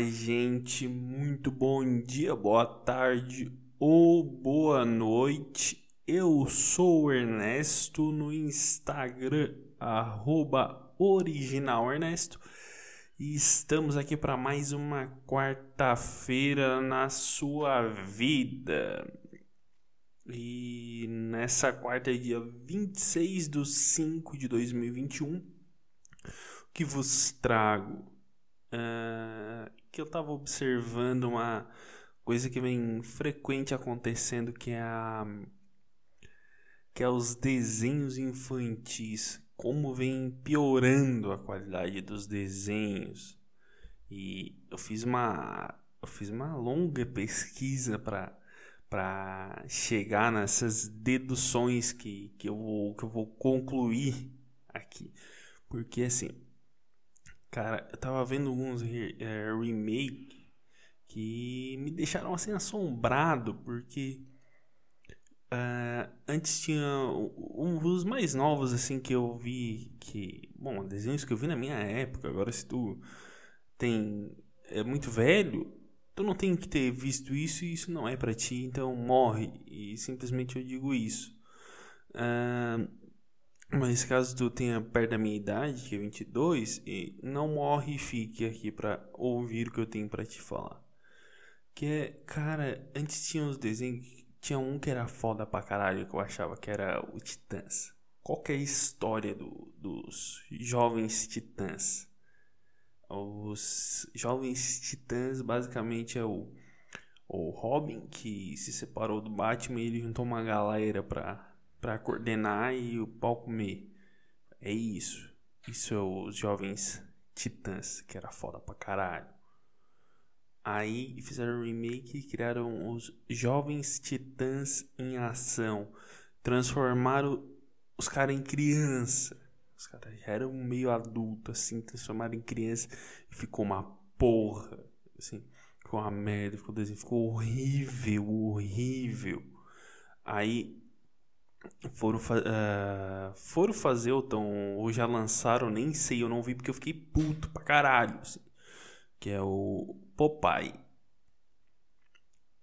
Gente, muito bom dia, boa tarde ou boa noite. Eu sou o Ernesto no Instagram, arroba originalernesto. E estamos aqui para mais uma quarta-feira na sua vida. E nessa quarta, dia 26 de 5 de 2021, que vos trago uh, que eu estava observando uma coisa que vem frequente acontecendo que é a que é os desenhos infantis. Como vem piorando a qualidade dos desenhos. E eu fiz uma eu fiz uma longa pesquisa para para chegar nessas deduções que, que, eu vou, que eu vou concluir aqui. Porque assim Cara, eu tava vendo alguns é, remake que me deixaram assim assombrado, porque uh, antes tinha um dos mais novos assim que eu vi que, bom, desenhos que eu vi na minha época, agora se tu tem é muito velho, tu não tem que ter visto isso e isso não é para ti, então morre e simplesmente eu digo isso. Uh, mas caso tu tenha perto da minha idade, que é 22, e não morre e fique aqui para ouvir o que eu tenho para te falar. Que é, cara, antes tinha uns desenhos, tinha um que era foda pra caralho, que eu achava que era o Titãs. Qual que é a história do, dos jovens titãs? Os jovens titãs basicamente é o, o Robin que se separou do Batman e ele juntou uma galera pra para coordenar e o pau comer. É isso. Isso é os jovens titãs, que era foda pra caralho. Aí fizeram um remake e criaram os Jovens Titãs em Ação. Transformaram os caras em criança. Os caras já eram meio adultos, assim, transformaram em criança e ficou uma porra. Assim, ficou uma merda, ficou ficou horrível, horrível. Aí foram, uh, foram fazer ou, tão, ou já lançaram, nem sei, eu não vi porque eu fiquei puto pra caralho. Assim, que é o Popeye.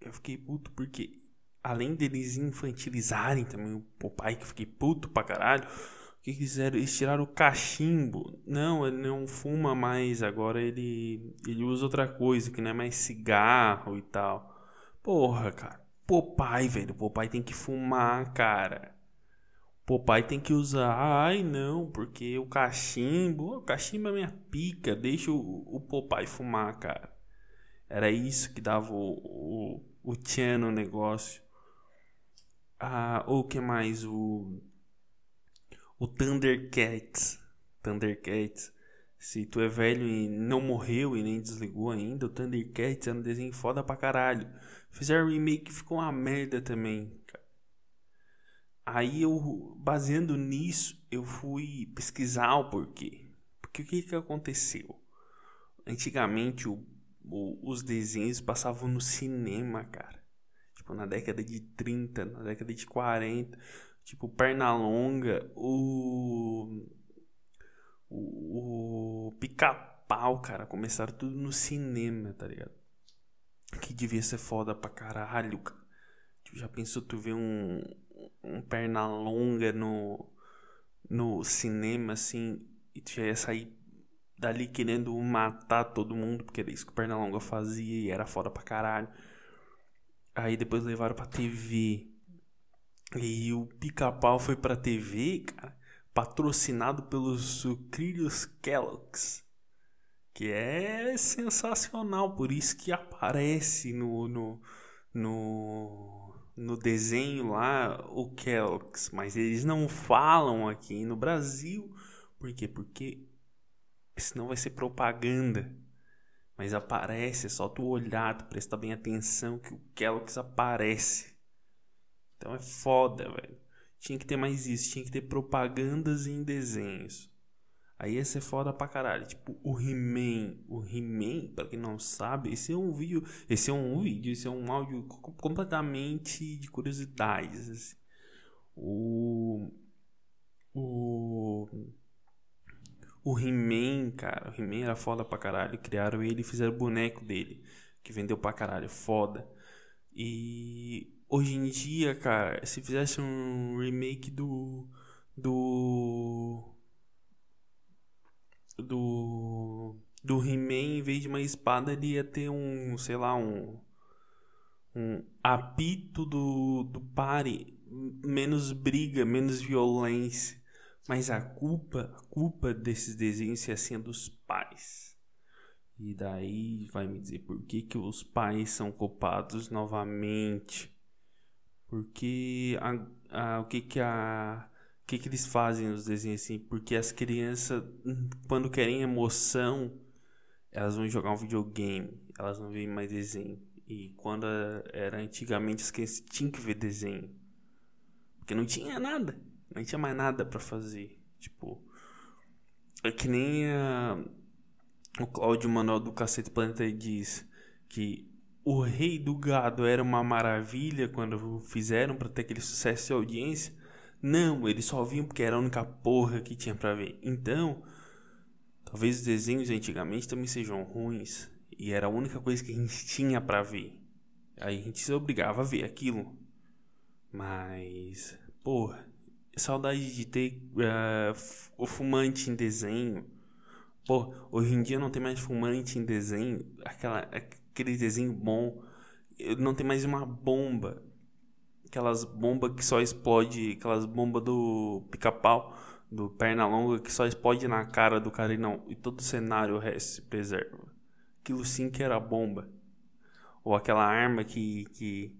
Eu fiquei puto porque, além deles infantilizarem também o Popeye, que eu fiquei puto pra caralho, o que fizeram? Eles tiraram o cachimbo. Não, ele não fuma mais, agora ele, ele usa outra coisa, que não é mais cigarro e tal. Porra, cara. Popeye, velho. Popeye tem que fumar, cara. Popeye tem que usar. Ai, não, porque o cachimbo. O cachimbo é minha pica. Deixa o, o fumar, cara. Era isso que dava o, o, o tchan no negócio. Ah, o que mais? O. O Thundercats. Thundercats. Se tu é velho e não morreu e nem desligou ainda, o Thundercats é um desenho foda pra caralho. Fizeram remake e ficou uma merda também. Aí eu, baseando nisso, eu fui pesquisar o porquê. Porque o que que aconteceu? Antigamente o, o, os desenhos passavam no cinema, cara. Tipo, na década de 30, na década de 40. Tipo, Pernalonga, o. O, o pica-pau, cara. Começaram tudo no cinema, tá ligado? Que devia ser foda pra caralho, cara. Tipo, já pensou tu ver um, um perna longa no, no cinema, assim, e tu já ia sair dali querendo matar todo mundo, porque era isso que o Pernalonga fazia e era foda pra caralho. Aí depois levaram pra TV. E o pica-pau foi pra TV, cara, patrocinado pelos sucrilhos Kellogg's. Que é sensacional, por isso que aparece no, no, no no desenho lá o Kellogg's, mas eles não falam aqui no Brasil. Por quê? Porque senão vai ser propaganda. Mas aparece, é só tu olhar, tu prestar bem atenção que o Kellogg's aparece. Então é foda, velho. Tinha que ter mais isso, tinha que ter propagandas em desenhos. Aí ia ser foda pra caralho. Tipo, o He-Man. O He-Man, pra quem não sabe, esse é um vídeo. Esse é um vídeo, esse é um áudio completamente de curiosidades. Assim. O. O. O He-Man, cara, o He-Man era foda pra caralho. Criaram ele e fizeram boneco dele, que vendeu pra caralho, foda. E hoje em dia, cara, se fizesse um remake do. Do. Do. Do He-Man, em vez de uma espada, ele ia ter um, sei lá, um. Um apito do, do pare. Menos briga, menos violência. Mas a culpa, a culpa desses desenhos é assim dos pais. E daí vai me dizer por que, que os pais são culpados novamente. Porque a, a, o que que a o que que eles fazem nos desenhos assim? Porque as crianças quando querem emoção, elas vão jogar um videogame, elas não veem mais desenho. E quando era antigamente as crianças tinham que ver desenho. Porque não tinha nada. Não tinha mais nada para fazer. Tipo, é que nem a, o Cláudio Manuel do Cacete Planeta diz que o Rei do Gado era uma maravilha quando fizeram para ter aquele sucesso de audiência. Não, eles só viam porque era a única porra que tinha para ver. Então, talvez os desenhos antigamente também sejam ruins e era a única coisa que a gente tinha para ver. Aí a gente se obrigava a ver aquilo. Mas, porra, saudade de ter uh, o fumante em desenho. Pô, hoje em dia não tem mais fumante em desenho, aquela, aquele desenho bom. Não tem mais uma bomba. Aquelas bombas que só explode, aquelas bombas do pica-pau, do perna longa, que só explode na cara do cara e não. E todo o cenário se preserva. Aquilo sim que era bomba. Ou aquela arma que, que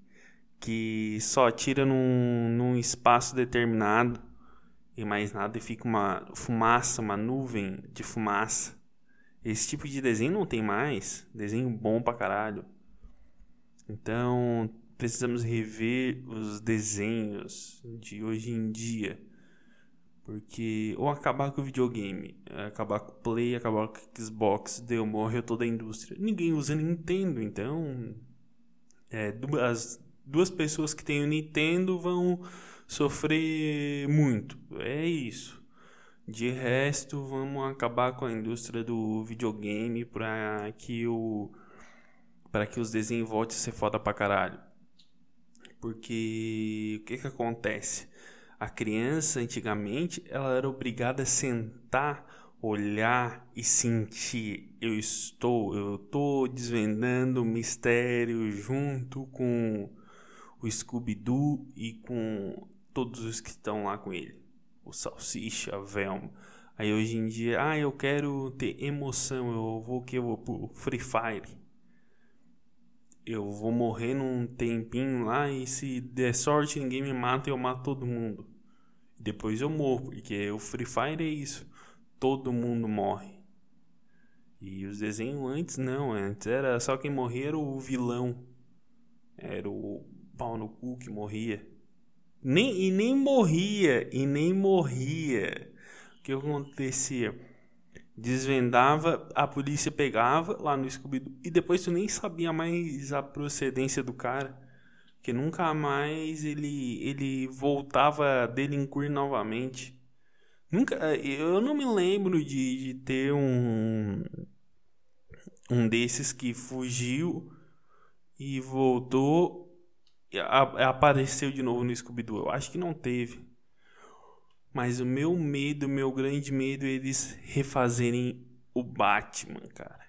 que só atira num, num espaço determinado e mais nada e fica uma fumaça, uma nuvem de fumaça. Esse tipo de desenho não tem mais. Desenho bom pra caralho. Então, precisamos rever os desenhos de hoje em dia. Porque, ou acabar com o videogame, acabar com o Play, acabar com o Xbox, deu, morreu toda a indústria. Ninguém usa Nintendo, então. É, as duas pessoas que têm o Nintendo vão sofrer muito. É isso. De resto, vamos acabar com a indústria do videogame para que o para que os desenhos voltem a ser foda pra caralho. Porque o que que acontece? A criança antigamente, ela era obrigada a sentar, olhar e sentir. Eu estou, eu tô desvendando o mistério junto com o Scooby-Doo e com todos os que estão lá com ele. O Salsicha, a Velma. Aí hoje em dia, ah, eu quero ter emoção, eu vou que eu vou pro Free Fire. Eu vou morrer num tempinho lá e se der sorte ninguém me mata, eu mato todo mundo. Depois eu morro, porque o Free Fire é isso. Todo mundo morre. E os desenhos antes não, antes era só quem morria era o vilão. Era o pau no cu que morria. Nem, e nem morria, e nem morria. O que acontecia? Desvendava, a polícia pegava lá no scooby e depois tu nem sabia mais a procedência do cara. Que nunca mais ele, ele voltava a delinquir novamente. Nunca, eu não me lembro de, de ter um um desses que fugiu e voltou apareceu de novo no Scooby-Doo. Eu acho que não teve. Mas o meu medo, o meu grande medo é eles refazerem o Batman, cara.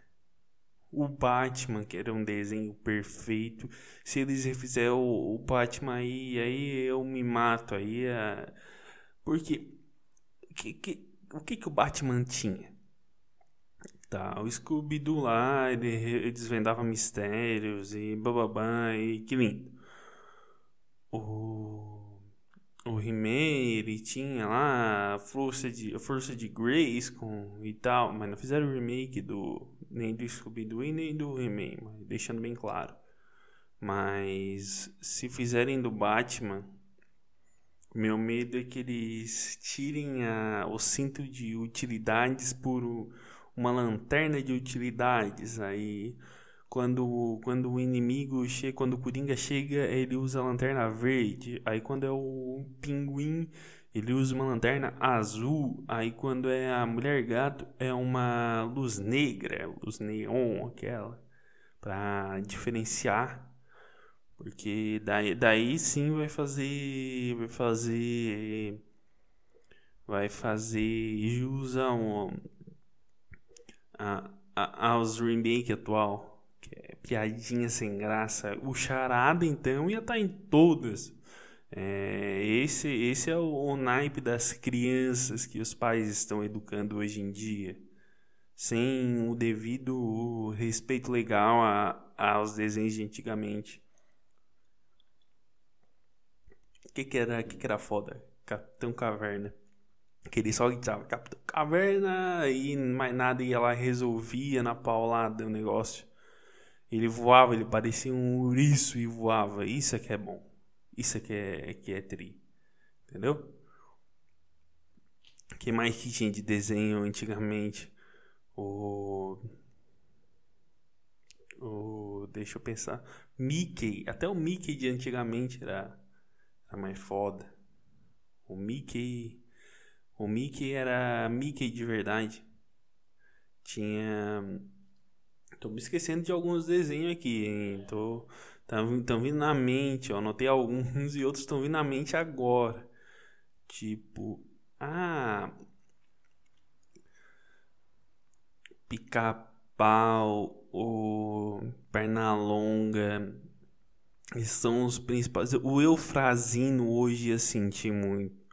O Batman, que era um desenho perfeito. Se eles refizerem o, o Batman aí, aí eu me mato. Aí é... Porque que, que, o que, que o Batman tinha? Tá, o Scooby-Doo lá, ele desvendava mistérios e bababá, e que lindo o, o He-Man, ele tinha lá a força de, a força de com e tal, mas não fizeram o remake do, nem do Scooby-Doo e nem do He-Man, deixando bem claro. Mas se fizerem do Batman, meu medo é que eles tirem a, o cinto de utilidades por uma lanterna de utilidades. Aí quando, quando o inimigo chega, quando o Coringa chega, ele usa a lanterna verde. Aí quando é o pinguim, ele usa uma lanterna azul, aí quando é a mulher gato é uma luz negra, luz neon, aquela, para diferenciar, porque daí, daí sim vai fazer, vai fazer, vai fazer jus ao, a, a, aos remake atual, piadinha sem graça. O charada então ia estar tá em todas. É, esse, esse é o, o naipe das crianças que os pais estão educando hoje em dia, sem o devido respeito legal a, aos desenhos de antigamente. O que, que, era, que, que era foda? Capitão Caverna. Que ele só gritava Capitão Caverna e mais nada ia lá resolvia na paulada o negócio. Ele voava, ele parecia um ouriço e voava. Isso é que é bom. Isso aqui é, que é tri. Entendeu? que mais que tinha de desenho antigamente? O. O. Deixa eu pensar. Mickey. Até o Mickey de antigamente era, era mais foda. O Mickey. O Mickey era Mickey de verdade. Tinha. Tô me esquecendo de alguns desenhos aqui, hein? Tô. Estão vindo na mente, ó. Anotei alguns e outros estão vindo na mente agora. Tipo, ah. Pica-pau, o Pernalonga. Esses são os principais. O Eufrazino hoje senti muito.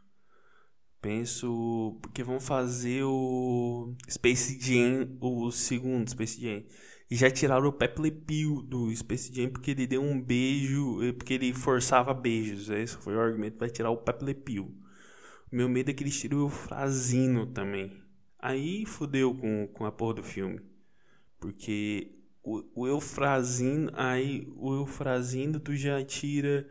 Penso. Porque vão fazer o Space Jam, o segundo Space Jam. E já tiraram o Pepe Le Pew do Space Jam porque ele deu um beijo, eh, porque ele forçava beijos. Esse foi o argumento para tirar o Pepe Le Pew. Meu medo é que eles tirem o Eufrazino também. Aí fudeu com, com a porra do filme. Porque o, o Eufrazino, aí o Eufrazino tu já tira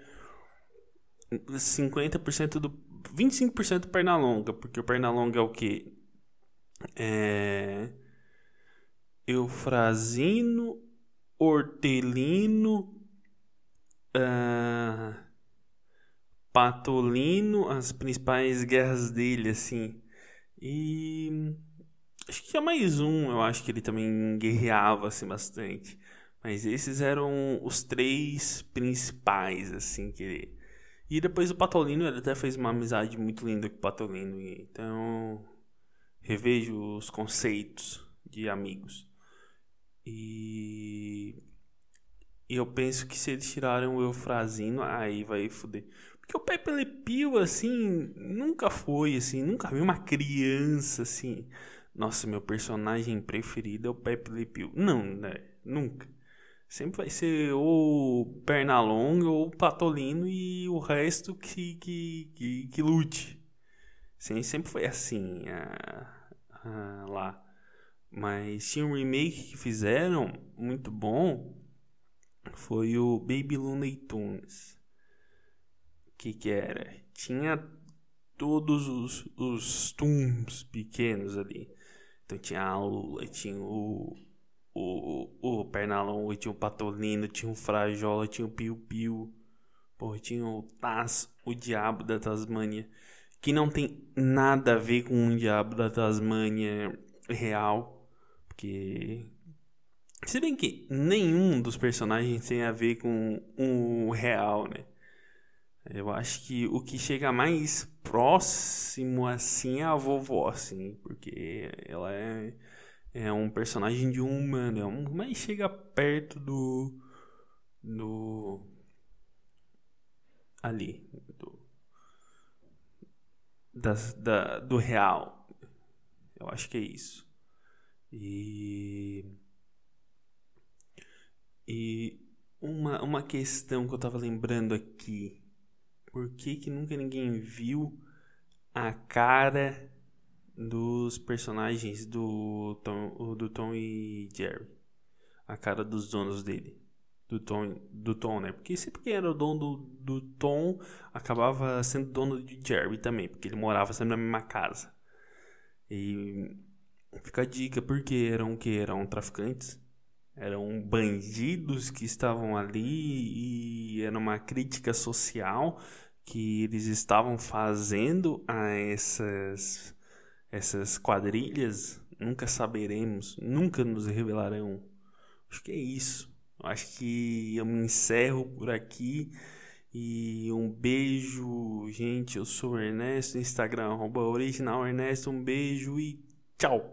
50% do 25% do Pernalonga, porque o Pernalonga é o que é Eufrazino, Hortelino, uh, Patolino, as principais guerras dele, assim. E acho que tinha mais um, eu acho que ele também guerreava assim bastante. Mas esses eram os três principais, assim, que ele... E depois o Patolino, ele até fez uma amizade muito linda com o Patolino. Então, revejo os conceitos de amigos. E eu penso que se eles tiraram o Eufrazino, aí vai foder. Porque o Pepe Le assim, nunca foi, assim, nunca vi uma criança, assim. Nossa, meu personagem preferido é o Pepe Le. Não, né? Nunca. Sempre vai ser ou Pernalonga ou Patolino e o resto que, que, que, que lute. Sim, sempre foi assim ah, ah, lá. Mas tinha um remake que fizeram muito bom. Foi o Baby Looney Tunes. Que que era? Tinha todos os, os Toons pequenos ali. Então tinha a Lula, tinha o, o, o Pernalonga, tinha o Patolino, tinha o Frajola, tinha o Piu Piu. Tinha o Taz, o Diabo da Tasmânia. Que não tem nada a ver com o Diabo da Tasmânia real. Porque. Se bem que nenhum dos personagens tem a ver com o real, né? Eu acho que o que chega mais próximo assim é a vovó, assim, porque ela é, é um personagem de um humano, é um, mas chega perto do. do. ali, do. Das, da, do real. Eu acho que é isso. E. E uma, uma questão que eu tava lembrando aqui. Por que, que nunca ninguém viu a cara dos personagens do Tom, do Tom e Jerry? A cara dos donos dele. Do Tom, do Tom, né? Porque sempre que era o dono do, do Tom, acabava sendo dono de Jerry também, porque ele morava sempre na mesma casa. E Fica a dica, porque eram que eram traficantes, eram bandidos que estavam ali e era uma crítica social que eles estavam fazendo a essas essas quadrilhas, nunca saberemos, nunca nos revelarão. Acho que é isso. Acho que eu me encerro por aqui. E um beijo, gente. Eu sou o Ernesto, Instagram, original Ernesto. Um beijo e tchau!